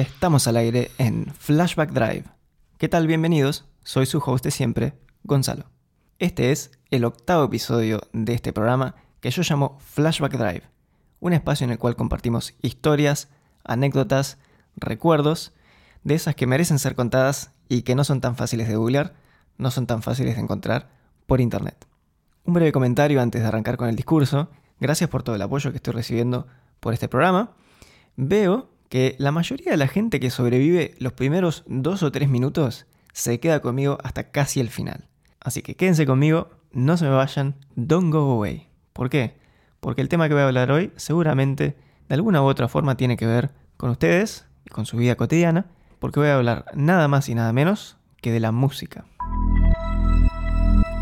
Estamos al aire en Flashback Drive. ¿Qué tal? Bienvenidos. Soy su host de siempre, Gonzalo. Este es el octavo episodio de este programa que yo llamo Flashback Drive, un espacio en el cual compartimos historias, anécdotas, recuerdos, de esas que merecen ser contadas y que no son tan fáciles de googlear, no son tan fáciles de encontrar por internet. Un breve comentario antes de arrancar con el discurso. Gracias por todo el apoyo que estoy recibiendo por este programa. Veo que la mayoría de la gente que sobrevive los primeros dos o tres minutos se queda conmigo hasta casi el final. Así que quédense conmigo, no se me vayan, don't go away. ¿Por qué? Porque el tema que voy a hablar hoy seguramente de alguna u otra forma tiene que ver con ustedes y con su vida cotidiana, porque voy a hablar nada más y nada menos que de la música.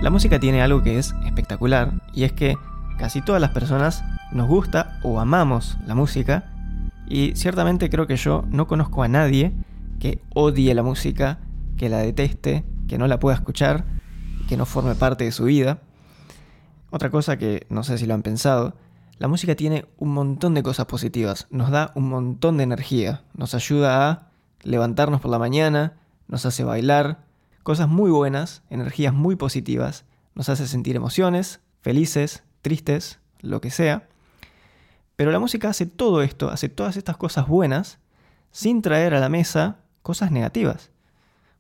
La música tiene algo que es espectacular y es que casi todas las personas nos gusta o amamos la música y ciertamente creo que yo no conozco a nadie que odie la música, que la deteste, que no la pueda escuchar, que no forme parte de su vida. Otra cosa que no sé si lo han pensado, la música tiene un montón de cosas positivas, nos da un montón de energía, nos ayuda a levantarnos por la mañana, nos hace bailar, cosas muy buenas, energías muy positivas, nos hace sentir emociones, felices, tristes, lo que sea. Pero la música hace todo esto, hace todas estas cosas buenas, sin traer a la mesa cosas negativas,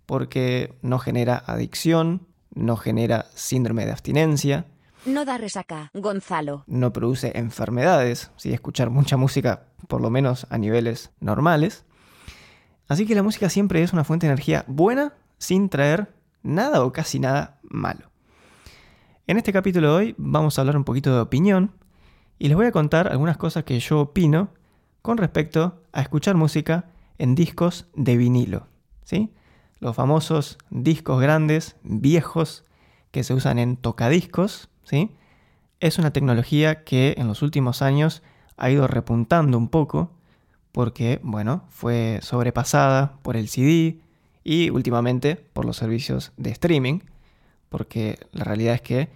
porque no genera adicción, no genera síndrome de abstinencia. No da resaca, Gonzalo. No produce enfermedades, si escuchar mucha música, por lo menos a niveles normales. Así que la música siempre es una fuente de energía buena sin traer nada o casi nada malo. En este capítulo de hoy vamos a hablar un poquito de opinión y les voy a contar algunas cosas que yo opino con respecto a escuchar música en discos de vinilo. ¿sí? Los famosos discos grandes, viejos, que se usan en tocadiscos. ¿sí? Es una tecnología que en los últimos años ha ido repuntando un poco porque, bueno, fue sobrepasada por el CD, y últimamente por los servicios de streaming, porque la realidad es que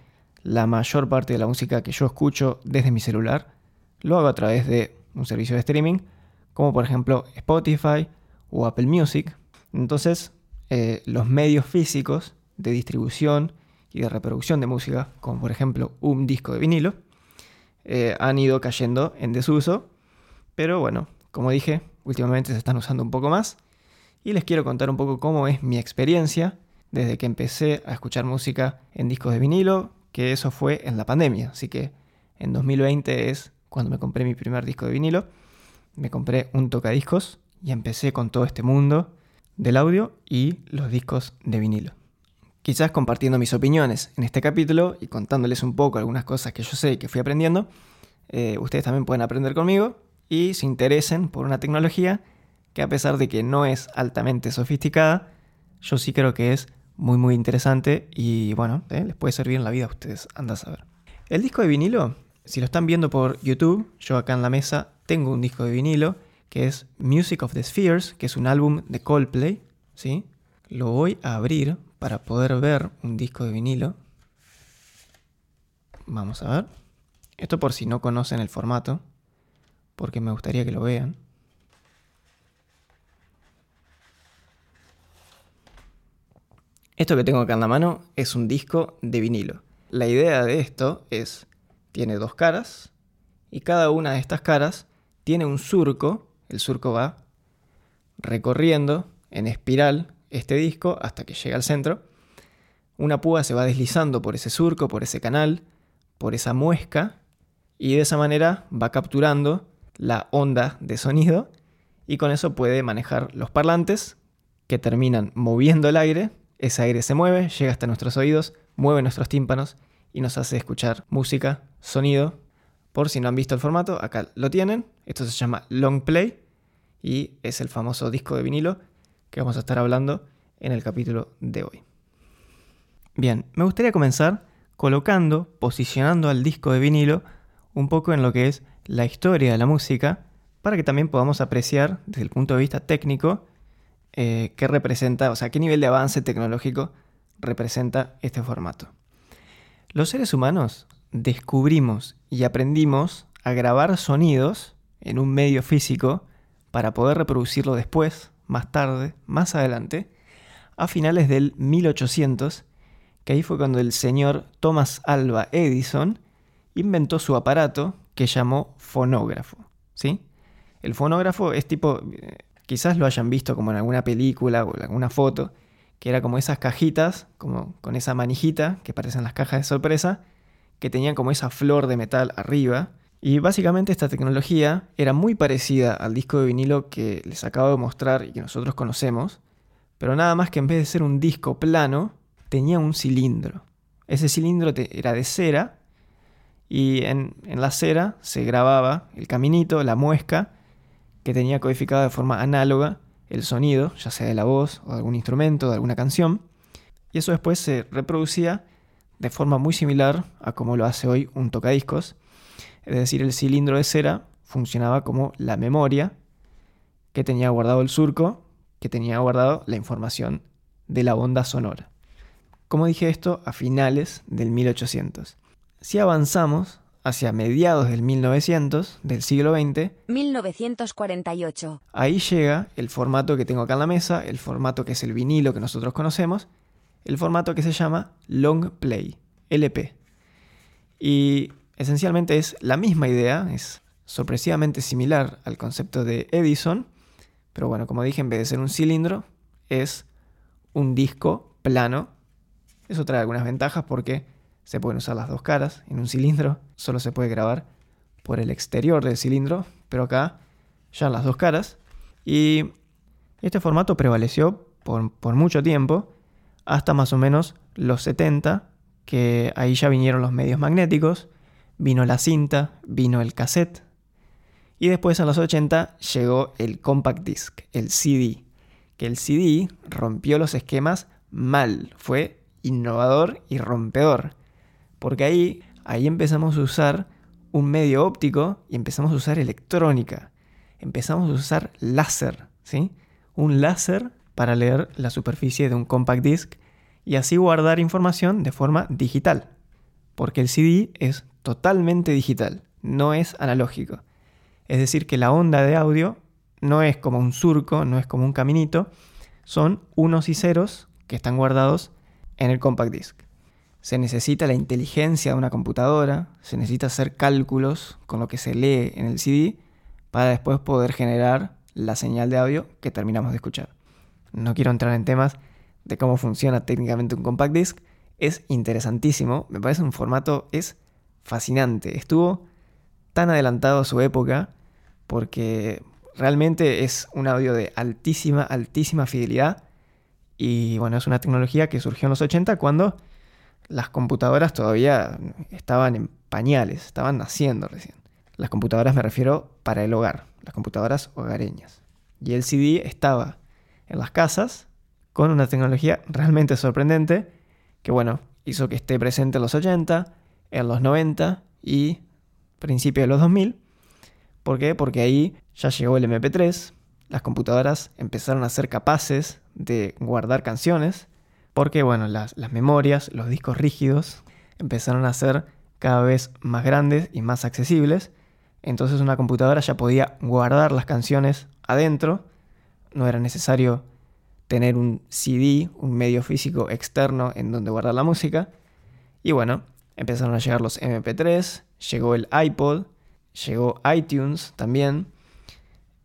la mayor parte de la música que yo escucho desde mi celular lo hago a través de un servicio de streaming, como por ejemplo Spotify o Apple Music. Entonces, eh, los medios físicos de distribución y de reproducción de música, como por ejemplo un disco de vinilo, eh, han ido cayendo en desuso, pero bueno, como dije, últimamente se están usando un poco más y les quiero contar un poco cómo es mi experiencia desde que empecé a escuchar música en discos de vinilo, que eso fue en la pandemia, así que en 2020 es cuando me compré mi primer disco de vinilo, me compré un tocadiscos y empecé con todo este mundo del audio y los discos de vinilo. Quizás compartiendo mis opiniones en este capítulo y contándoles un poco algunas cosas que yo sé que fui aprendiendo, eh, ustedes también pueden aprender conmigo. Y se interesen por una tecnología que a pesar de que no es altamente sofisticada, yo sí creo que es muy muy interesante y bueno, eh, les puede servir en la vida a ustedes, anda a saber. El disco de vinilo, si lo están viendo por YouTube, yo acá en la mesa tengo un disco de vinilo que es Music of the Spheres, que es un álbum de Coldplay, ¿sí? Lo voy a abrir para poder ver un disco de vinilo. Vamos a ver. Esto por si no conocen el formato, porque me gustaría que lo vean. Esto que tengo acá en la mano es un disco de vinilo. La idea de esto es, tiene dos caras y cada una de estas caras tiene un surco. El surco va recorriendo en espiral este disco hasta que llega al centro. Una púa se va deslizando por ese surco, por ese canal, por esa muesca y de esa manera va capturando la onda de sonido y con eso puede manejar los parlantes que terminan moviendo el aire ese aire se mueve, llega hasta nuestros oídos, mueve nuestros tímpanos y nos hace escuchar música, sonido. Por si no han visto el formato, acá lo tienen. Esto se llama Long Play y es el famoso disco de vinilo que vamos a estar hablando en el capítulo de hoy. Bien, me gustaría comenzar colocando, posicionando al disco de vinilo un poco en lo que es la historia de la música, para que también podamos apreciar desde el punto de vista técnico eh, qué representa, o sea, qué nivel de avance tecnológico representa este formato. Los seres humanos descubrimos y aprendimos a grabar sonidos en un medio físico para poder reproducirlo después, más tarde, más adelante, a finales del 1800, que ahí fue cuando el señor Thomas Alva Edison inventó su aparato que llamó fonógrafo. ¿sí? El fonógrafo es tipo, eh, quizás lo hayan visto como en alguna película o en alguna foto, que era como esas cajitas, como con esa manijita que parecen las cajas de sorpresa, que tenían como esa flor de metal arriba. Y básicamente esta tecnología era muy parecida al disco de vinilo que les acabo de mostrar y que nosotros conocemos, pero nada más que en vez de ser un disco plano, tenía un cilindro. Ese cilindro era de cera y en, en, la cera se grababa el caminito, la muesca, que tenía codificado de forma análoga el sonido, ya sea de la voz o de algún instrumento, de alguna canción, y eso después se reproducía de forma muy similar a como lo hace hoy un tocadiscos, es decir, el cilindro de cera funcionaba como la memoria que tenía guardado el surco, que tenía guardado la información de la onda sonora. Como dije esto, a finales del 1800. Si avanzamos hacia mediados del 1900, del siglo XX, 1948. Ahí llega el formato que tengo acá en la mesa, el formato que es el vinilo que nosotros conocemos, el formato que se llama long play, LP. Y esencialmente es la misma idea, es sorpresivamente similar al concepto de Edison, pero bueno, como dije, en vez de ser un cilindro, es un disco plano. Eso trae algunas ventajas porque se pueden usar las dos caras. En un cilindro solo se puede grabar por el exterior del cilindro, pero acá ya las dos caras. Y este formato prevaleció por, por mucho tiempo, hasta más o menos los 70, que ahí ya vinieron los medios magnéticos, vino la cinta, vino el cassette, y después en los 80 llegó el compact disc, el CD, que el CD rompió los esquemas mal, fue innovador y rompedor. Porque ahí, ahí empezamos a usar un medio óptico y empezamos a usar electrónica. Empezamos a usar láser, ¿sí? Un láser para leer la superficie de un compact disc y así guardar información de forma digital. Porque el CD es totalmente digital, no es analógico. Es decir, que la onda de audio no es como un surco, no es como un caminito, son unos y ceros que están guardados en el compact disc se necesita la inteligencia de una computadora, se necesita hacer cálculos con lo que se lee en el CD para después poder generar la señal de audio que terminamos de escuchar. No quiero entrar en temas de cómo funciona técnicamente un compact disc, es interesantísimo, me parece un formato, es fascinante, estuvo tan adelantado a su época porque realmente es un audio de altísima, altísima fidelidad y bueno, es una tecnología que surgió en los 80 cuando las computadoras todavía estaban en pañales, estaban naciendo recién. Las computadoras me refiero para el hogar, las computadoras hogareñas. Y el CD estaba en las casas con una tecnología realmente sorprendente que, bueno, hizo que esté presente en los 80, en los 90 y principios de los 2000. ¿Por qué? Porque ahí ya llegó el MP3, las computadoras empezaron a ser capaces de guardar canciones porque bueno, las, memorias, los discos rígidos empezaron a ser cada vez más grandes y más accesibles. Entonces una computadora ya podía guardar las canciones adentro. No era necesario tener un CD, un medio físico externo en donde guardar la música. Y bueno, empezaron a llegar los MP3, llegó el iPod, llegó iTunes también.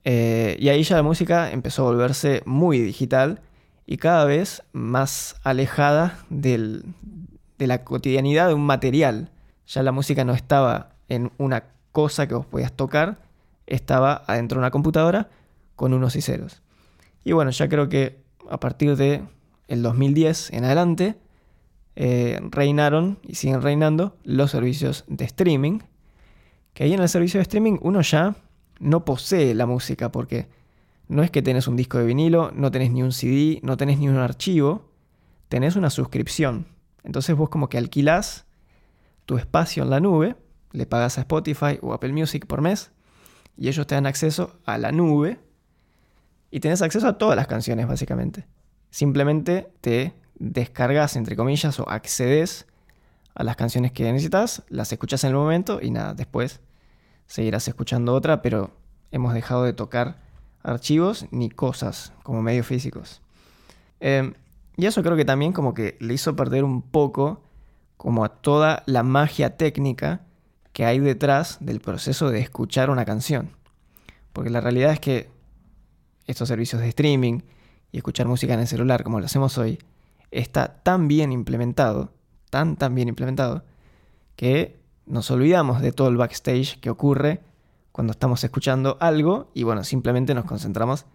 Eh, y ahí ya la música empezó a volverse muy digital y cada vez más alejada de la cotidianidad de un material. Ya la música no estaba en una cosa que vos podías tocar, estaba adentro de una computadora con unos y ceros. Y bueno, ya creo que a partir de el 2010 en adelante eh, reinaron y siguen reinando los servicios de streaming. Que ahí en el servicio de streaming uno ya no posee la música porque no es que tenés un disco de vinilo, no tenés ni un CD, no tenés ni un archivo, tenés una suscripción. Entonces vos como que alquilás tu espacio en la nube, le pagas a Spotify o Apple Music por mes y ellos te dan acceso a la nube y tenés acceso a todas las canciones básicamente. Simplemente te descargas, entre comillas, o accedes a las canciones que necesitas, las escuchas en el momento y nada, después seguirás escuchando otra, pero hemos dejado de tocar archivos ni cosas como medios físicos. Em, y eso creo que también como que le hizo perder un poco como a toda la magia técnica que hay detrás del proceso de escuchar una canción. Porque la realidad es que estos servicios de streaming y escuchar música en el celular como lo hacemos hoy está tan bien implementado, tan tan bien implementado, que nos olvidamos de todo el backstage que ocurre cuando estamos escuchando algo y bueno, simplemente nos concentramos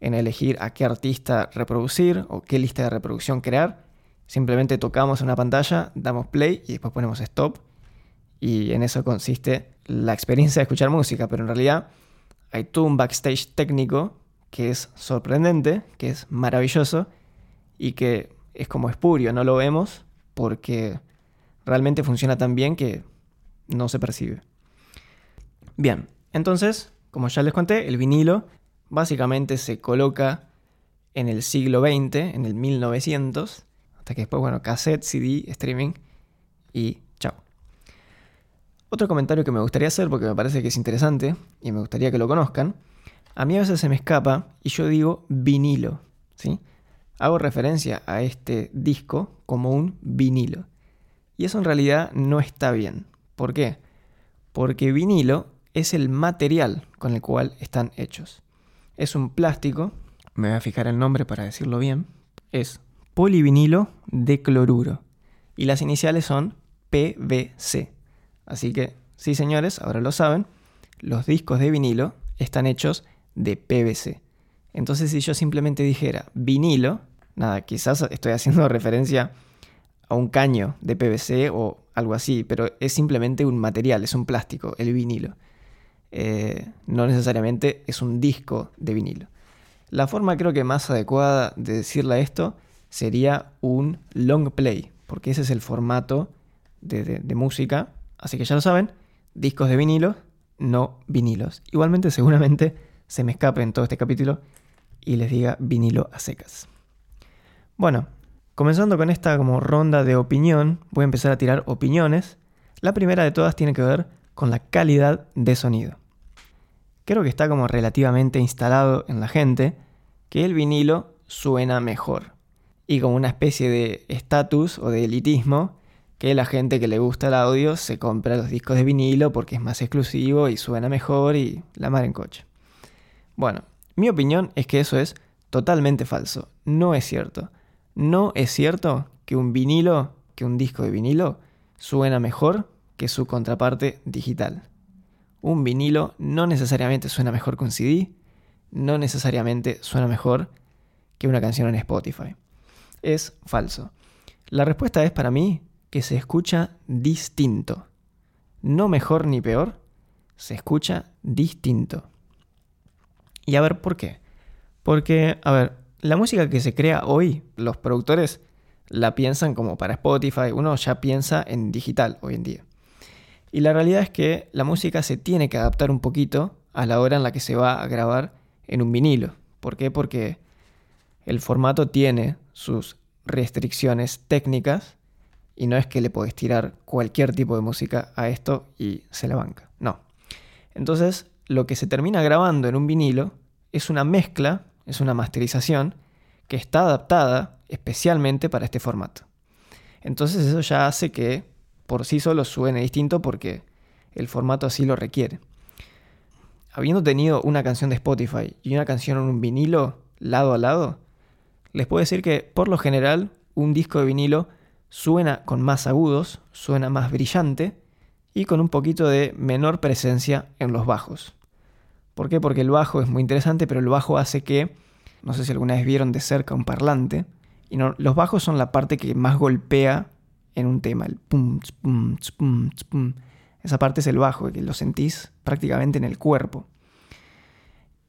en elegir a qué artista reproducir o qué lista de reproducción crear. Simplemente tocamos una pantalla, damos play y después ponemos stop. Y en eso consiste la experiencia de escuchar música, pero en realidad hay todo un backstage técnico que es sorprendente, que es maravilloso y que es como espurio, no lo vemos porque realmente funciona tan bien que no se percibe. Bien, entonces, como ya les conté, el vinilo básicamente se coloca en el siglo XX, en el 1900, hasta que después, bueno, cassette, CD, streaming y chao. Otro comentario que me gustaría hacer, porque me parece que es interesante y me gustaría que lo conozcan, a mí a veces se me escapa y yo digo vinilo, ¿sí? Hago referencia a este disco como un vinilo. Y eso en realidad no está bien. ¿Por qué? Porque vinilo es el material con el cual están hechos. Es un plástico, me voy a fijar el nombre para decirlo bien, es polivinilo de cloruro. Y las iniciales son PVC. Así que, sí señores, ahora lo saben, los discos de vinilo están hechos de PVC. Entonces si yo simplemente dijera vinilo, nada, quizás estoy haciendo referencia a un caño de PVC o algo así, pero es simplemente un material, es un plástico, el vinilo. Eh, no necesariamente es un disco de vinilo. La forma creo que más adecuada de decirle esto sería un long play, porque ese es el formato de, música. Así que ya lo saben, discos de vinilo, no vinilos. Igualmente seguramente se me escape en todo este capítulo y les diga vinilo a secas. Bueno, comenzando con esta como ronda de opinión, voy a empezar a tirar opiniones. La primera de todas tiene que ver con la calidad de sonido creo que está como relativamente instalado en la gente que el vinilo suena mejor. Y como una especie de estatus o de elitismo, que la gente que le gusta el audio se compra los discos de vinilo porque es más exclusivo y suena mejor y la mar en coche. Bueno, mi opinión es que eso es totalmente falso. No es cierto. No es cierto que un vinilo, que un disco de vinilo, suena mejor que su contraparte digital un vinilo no necesariamente suena mejor que un CD, no necesariamente suena mejor que una canción en Spotify. Es falso. La respuesta es para mí que se escucha distinto. No mejor ni peor, se escucha distinto. Y a ver, ¿por qué? Porque, a ver, la música que se crea hoy, los productores la piensan como para Spotify, uno ya piensa en digital hoy en día. Y la realidad es que la música se tiene que adaptar un poquito a la hora en la que se va a grabar en un vinilo. ¿Por qué? Porque el formato tiene sus restricciones técnicas y no es que le podés tirar cualquier tipo de música a esto y se la banca. No. Entonces, lo que se termina grabando en un vinilo es una mezcla, es una masterización que está adaptada especialmente para este formato. Entonces eso ya hace que por sí solo suene distinto porque el formato así lo requiere. Habiendo tenido una canción de Spotify y una canción en un vinilo lado a lado, les puedo decir que por lo general un disco de vinilo suena con más agudos, suena más brillante y con un poquito de menor presencia en los bajos. ¿Por qué? Porque el bajo es muy interesante, pero el bajo hace que, no sé si alguna vez vieron de cerca un parlante, y los bajos son la parte que más golpea en un tema, el pum, pum, pum, pum. Esa parte es el bajo, que lo sentís prácticamente en el cuerpo.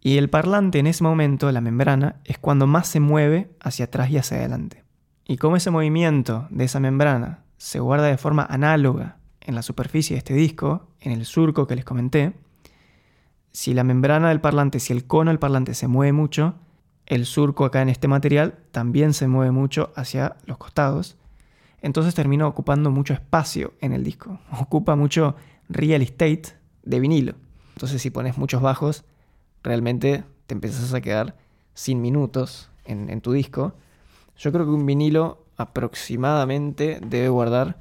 Y el parlante en ese momento, la membrana, es cuando más se mueve hacia atrás y hacia adelante. Y como ese movimiento de esa membrana se guarda de forma análoga en la superficie de este disco, en el surco que les comenté, si la membrana del parlante, si el cono del parlante se mueve mucho, el surco acá en este material también se mueve mucho hacia los costados entonces termina ocupando mucho espacio en el disco. Ocupa mucho real estate de vinilo. Entonces si pones muchos bajos, realmente te empezás a quedar sin minutos en, en tu disco. Yo creo que un vinilo aproximadamente debe guardar...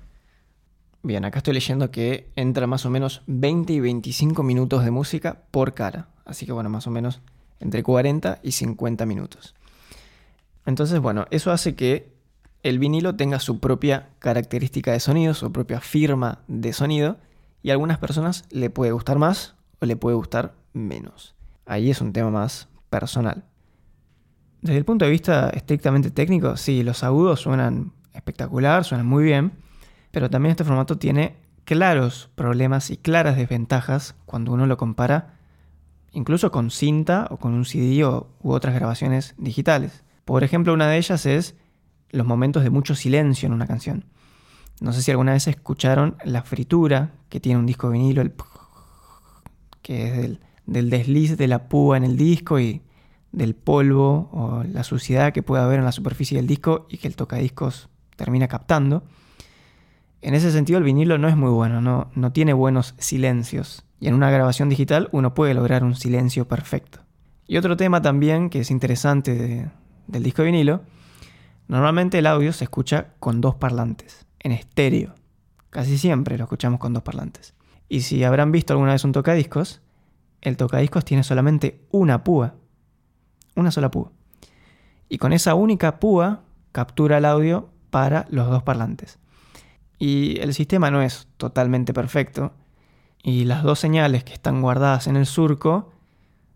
Bien, acá estoy leyendo que entra más o menos 20 y 25 minutos de música por cara. Así que bueno, más o menos entre 40 y 50 minutos. Entonces, bueno, eso hace que el vinilo tenga su propia característica de sonido, su propia firma de sonido, y a algunas personas le puede gustar más o le puede gustar menos. Ahí es un tema más personal. Desde el punto de vista estrictamente técnico, sí, los agudos suenan espectacular, suenan muy bien, pero también este formato tiene claros problemas y claras desventajas cuando uno lo compara incluso con cinta o con un CD u otras grabaciones digitales. Por ejemplo, una de ellas es los momentos de mucho silencio en una canción. No sé si alguna vez escucharon la fritura que tiene un disco vinilo, el que es del, del desliz de la púa en el disco y del polvo o la suciedad que puede haber en la superficie del disco y que el tocadiscos termina captando. En ese sentido el vinilo no es muy bueno, no, no tiene buenos silencios. Y en una grabación digital uno puede lograr un silencio perfecto. Y otro tema también que es interesante del disco de vinilo Normalmente el audio se escucha con dos parlantes, en estéreo. Casi siempre lo escuchamos con dos parlantes. Y si habrán visto alguna vez un tocadiscos, el tocadiscos tiene solamente una púa. Una sola púa. Y con esa única púa captura el audio para los dos parlantes. Y el sistema no es totalmente perfecto. Y las dos señales que están guardadas en el surco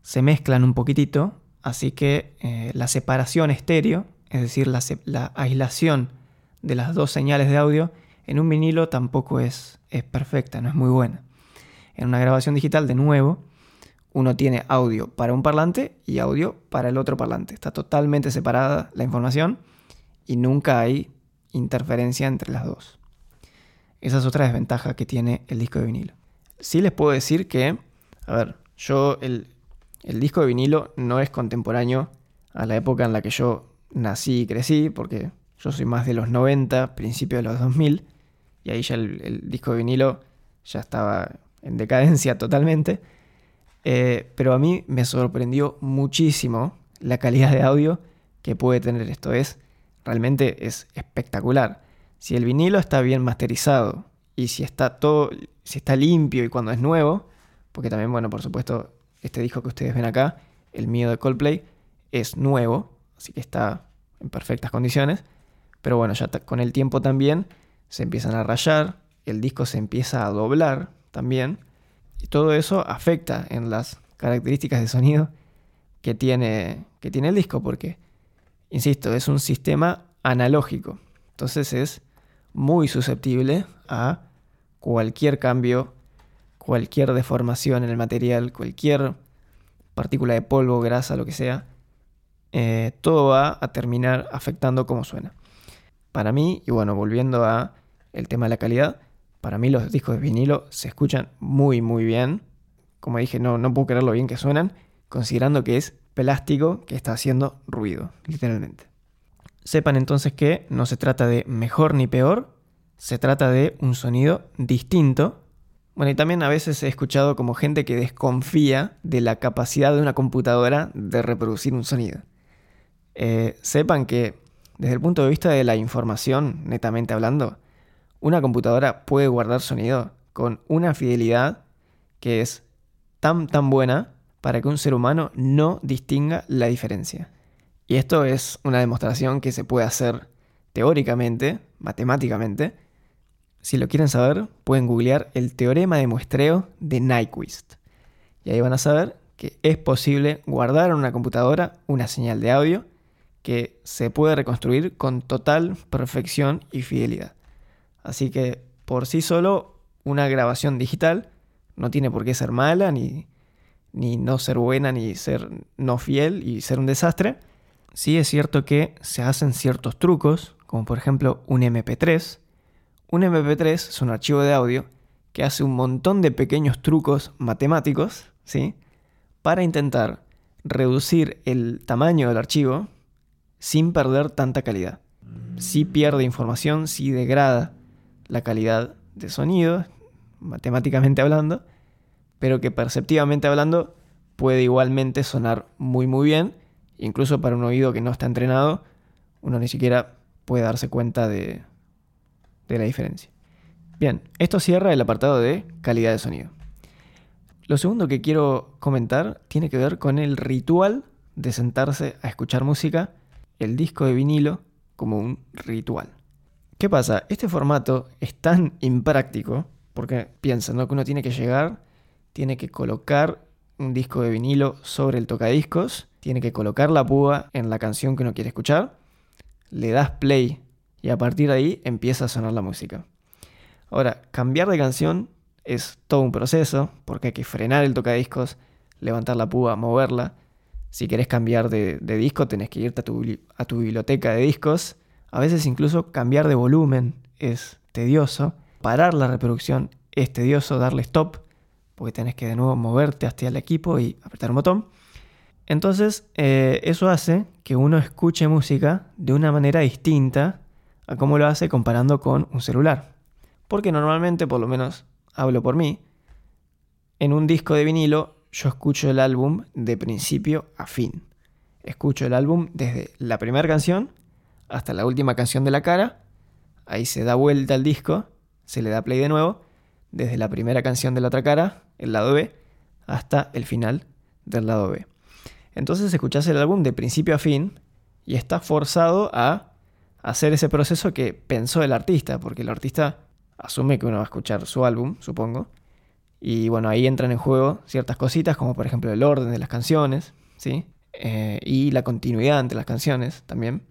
se mezclan un poquitito. Así que eh, la separación estéreo es decir, la, aislación de las dos señales de audio, en un vinilo tampoco es, es perfecta, no es muy buena. En una grabación digital, de nuevo, uno tiene audio para un parlante y audio para el otro parlante. Está totalmente separada la información y nunca hay interferencia entre las dos. Esa es otra desventaja que tiene el disco de vinilo. Sí les puedo decir que, a ver, yo el, el disco de vinilo no es contemporáneo a la época en la que yo nací y crecí, porque yo soy más de los 90, principios de los 2000, y ahí ya el, disco de vinilo ya estaba en decadencia totalmente. Eh, pero a mí me sorprendió muchísimo la calidad de audio que puede tener esto. Es realmente es espectacular. Si el vinilo está bien masterizado y si está todo, si está limpio y cuando es nuevo, porque también, bueno, por supuesto, este disco que ustedes ven acá, el mío de Coldplay, es nuevo, así que está en perfectas condiciones. Pero bueno, ya con el tiempo también se empiezan a rayar, el disco se empieza a doblar también, y todo eso afecta en las características de sonido que tiene, que tiene el disco, porque, insisto, es un sistema analógico, entonces es muy susceptible a cualquier cambio, cualquier deformación en el material, cualquier partícula de polvo, grasa, lo que sea, eh, todo va a terminar afectando cómo suena. Para mí, y bueno, volviendo a el tema de la calidad, para mí los discos de vinilo se escuchan muy muy bien. Como dije, no, no puedo creer lo bien que suenan, considerando que es plástico que está haciendo ruido, literalmente. Sepan entonces que no se trata de mejor ni peor, se trata de un sonido distinto. Bueno, y también a veces he escuchado como gente que desconfía de la capacidad de una computadora de reproducir un sonido. Eh, sepan que desde el punto de vista de la información, netamente hablando, una computadora puede guardar sonido con una fidelidad que es tan tan buena para que un ser humano no distinga la diferencia. Y esto es una demostración que se puede hacer teóricamente, matemáticamente. Si lo quieren saber, pueden googlear el teorema de muestreo de Nyquist. Y ahí van a saber que es posible guardar en una computadora una señal de audio que se puede reconstruir con total perfección y fidelidad. Así que por sí solo una grabación digital no tiene por qué ser mala, ni, ni no ser buena, ni ser no fiel y ser un desastre. Sí es cierto que se hacen ciertos trucos, como por ejemplo un MP3. Un MP3 es un archivo de audio que hace un montón de pequeños trucos matemáticos, ¿sí? Para intentar reducir el tamaño del archivo, sin perder tanta calidad. Si pierde información, si degrada la calidad de sonido, matemáticamente hablando, pero que perceptivamente hablando puede igualmente sonar muy muy bien, incluso para un oído que no está entrenado, uno ni siquiera puede darse cuenta de, de la diferencia. Bien, esto cierra el apartado de calidad de sonido. Lo segundo que quiero comentar tiene que ver con el ritual de sentarse a escuchar música, el disco de vinilo como un ritual. ¿Qué pasa? Este formato es tan impráctico, porque piensa. Que uno tiene que llegar, tiene que colocar un disco de vinilo sobre el tocadiscos, tiene que colocar la púa en la canción que uno quiere escuchar, le das play y a partir de ahí empieza a sonar la música. Ahora, cambiar de canción es todo un proceso, porque hay que frenar el tocadiscos, levantar la púa, moverla. Si querés cambiar de, disco, tenés que irte a tu, biblioteca de discos. A veces incluso cambiar de volumen es tedioso. Parar la reproducción es tedioso, darle stop, porque tenés que de nuevo moverte hasta el equipo y apretar un botón. Entonces, eh, eso hace que uno escuche música de una manera distinta a como lo hace comparando con un celular. Porque normalmente, por lo menos hablo por mí, en un disco de vinilo yo escucho el álbum de principio a fin. Escucho el álbum desde la primera canción hasta la última canción de la cara, ahí se da vuelta el disco, se le da play de nuevo, desde la primera canción de la otra cara, el lado B, hasta el final del lado B. Entonces escuchás el álbum de principio a fin y estás forzado a hacer ese proceso que pensó el artista, porque el artista asume que uno va a escuchar su álbum, supongo. Y bueno, ahí entran en juego ciertas cositas, como por ejemplo el orden de las canciones, ¿sí? Eh, y la continuidad entre las canciones también.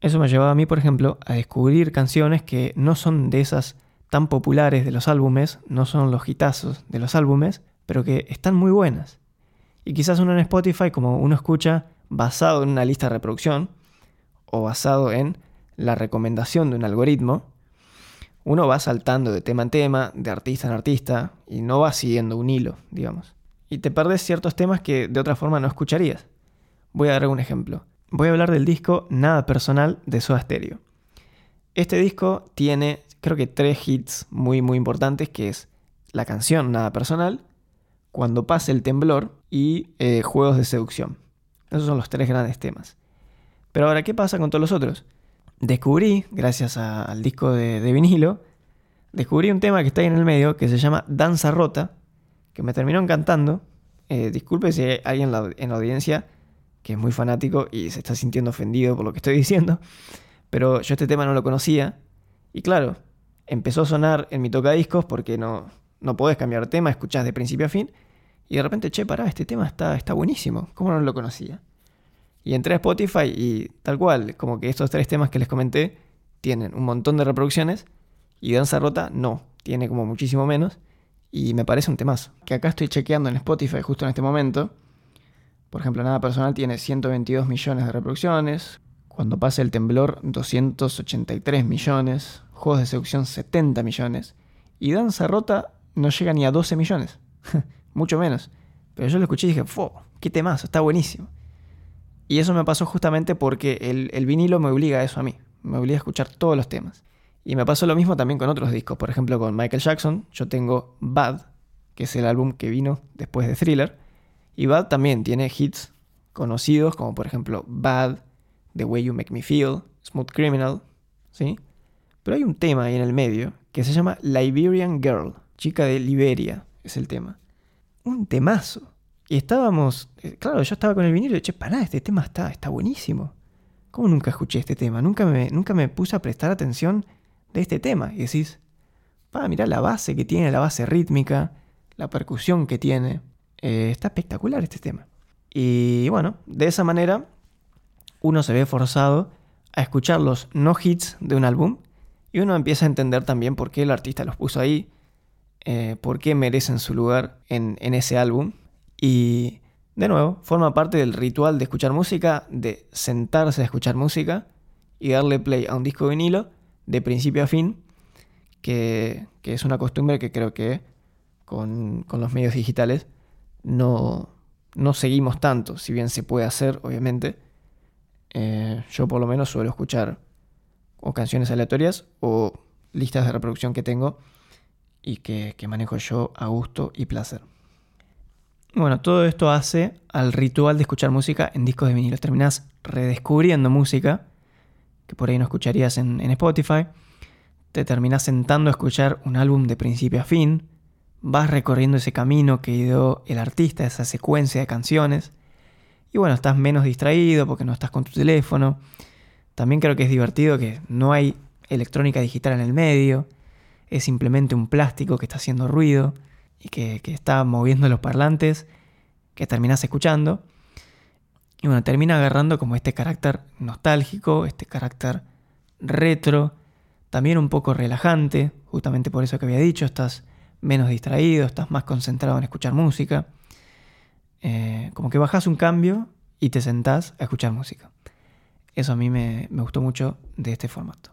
Eso me ha llevado a mí, por ejemplo, a descubrir canciones que no son de esas tan populares de los álbumes, no son los hitazos de los álbumes, pero que están muy buenas. Y quizás uno en Spotify, como uno escucha basado en una lista de reproducción, o basado en la recomendación de un algoritmo, uno va saltando de tema en tema, de artista en artista, y no va siguiendo un hilo, digamos. Y te perdes ciertos temas que de otra forma no escucharías. Voy a dar un ejemplo. Voy a hablar del disco Nada Personal de Soda Stereo. Este disco tiene, creo que tres hits muy muy importantes, que es la canción Nada Personal, Cuando pase el temblor y eh, Juegos de seducción. Esos son los tres grandes temas. Pero ahora, ¿qué pasa con todos los otros? Descubrí, gracias al disco de, vinilo, descubrí un tema que está ahí en el medio que se llama Danza Rota, que me terminó encantando. Eh, disculpe si hay alguien en la, audiencia que es muy fanático y se está sintiendo ofendido por lo que estoy diciendo, pero yo este tema no lo conocía. Y claro, empezó a sonar en mi tocadiscos porque no, no podés cambiar tema, escuchás de principio a fin. Y de repente, che, pará, este tema está, está buenísimo. ¿Cómo no lo conocía? Y entré a Spotify y tal cual, como que estos tres temas que les comenté tienen un montón de reproducciones y Danza Rota no, tiene como muchísimo menos y me parece un temazo. Que acá estoy chequeando en Spotify justo en este momento. Por ejemplo, Nada Personal tiene 122 millones de reproducciones. Cuando pase el temblor, 283 millones. Juegos de seducción, 70 millones. Y Danza Rota no llega ni a 12 millones. Mucho menos. Pero yo lo escuché y dije, ¡fo! ¡Qué temazo! Está buenísimo. Y eso me pasó justamente porque el, vinilo me obliga a eso a mí. Me obliga a escuchar todos los temas. Y me pasó lo mismo también con otros discos. Por ejemplo, con Michael Jackson, yo tengo Bad, que es el álbum que vino después de Thriller. Y Bad también tiene hits conocidos, como por ejemplo Bad, The Way You Make Me Feel, Smooth Criminal, ¿sí? Pero hay un tema ahí en el medio que se llama Liberian Girl, chica de Liberia, es el tema. Un temazo. Y estábamos, eh, claro, yo estaba con el vinilo y dije, pará, este tema está, está buenísimo. ¿Cómo nunca escuché este tema? Nunca me, nunca me puse a prestar atención de este tema. Y decís, pa, mirá la base que tiene, la base rítmica, la percusión que tiene. Eh, está espectacular este tema. Y bueno, de esa manera uno se ve forzado a escuchar los no hits de un álbum y uno empieza a entender también por qué el artista los puso ahí, eh, por qué merecen su lugar en, en ese álbum y de nuevo, forma parte del ritual de escuchar música, de sentarse a escuchar música y darle play a un disco vinilo de principio a fin, que, es una costumbre que creo que con, los medios digitales no, no, seguimos tanto, si bien se puede hacer, obviamente. Eh, yo por lo menos suelo escuchar o canciones aleatorias o listas de reproducción que tengo y que manejo yo a gusto y placer. Bueno, todo esto hace al ritual de escuchar música en discos de vinilo. Terminás redescubriendo música que por ahí no escucharías en, Spotify. Te terminás sentando a escuchar un álbum de principio a fin. Vas recorriendo ese camino que dio el artista, esa secuencia de canciones. Y bueno, estás menos distraído porque no estás con tu teléfono. También creo que es divertido que no hay electrónica digital en el medio. Es simplemente un plástico que está haciendo ruido y que, está moviendo los parlantes que terminas escuchando. Y bueno, termina agarrando como este carácter nostálgico, este carácter retro, también un poco relajante, justamente por eso que había dicho, estás menos distraído, estás más concentrado en escuchar música. Eh, como que bajas un cambio y te sentás a escuchar música. Eso a mí me, me gustó mucho de este formato.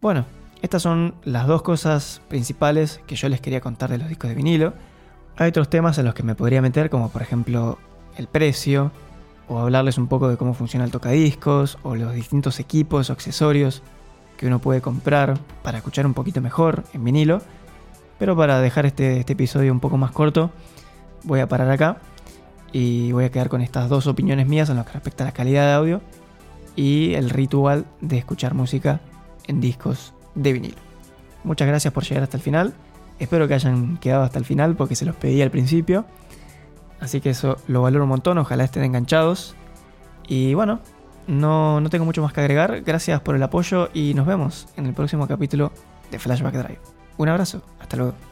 Bueno, estas son las dos cosas principales que yo les quería contar de los discos de vinilo. Hay otros temas en los que me podría meter, como por ejemplo el precio, o hablarles un poco de cómo funciona el tocadiscos, o los distintos equipos o accesorios que uno puede comprar para escuchar un poquito mejor en vinilo. Pero para dejar este, este episodio un poco más corto, voy a parar acá y voy a quedar con estas dos opiniones mías en lo que respecta a la calidad de audio y el ritual de escuchar música en discos de vinilo. Muchas gracias por llegar hasta el final. Espero que hayan quedado hasta el final porque se los pedí al principio. Así que eso lo valoro un montón, ojalá estén enganchados. Y bueno, no, no tengo mucho más que agregar. Gracias por el apoyo y nos vemos en el próximo capítulo de Flashback Drive. Un abrazo, hasta luego.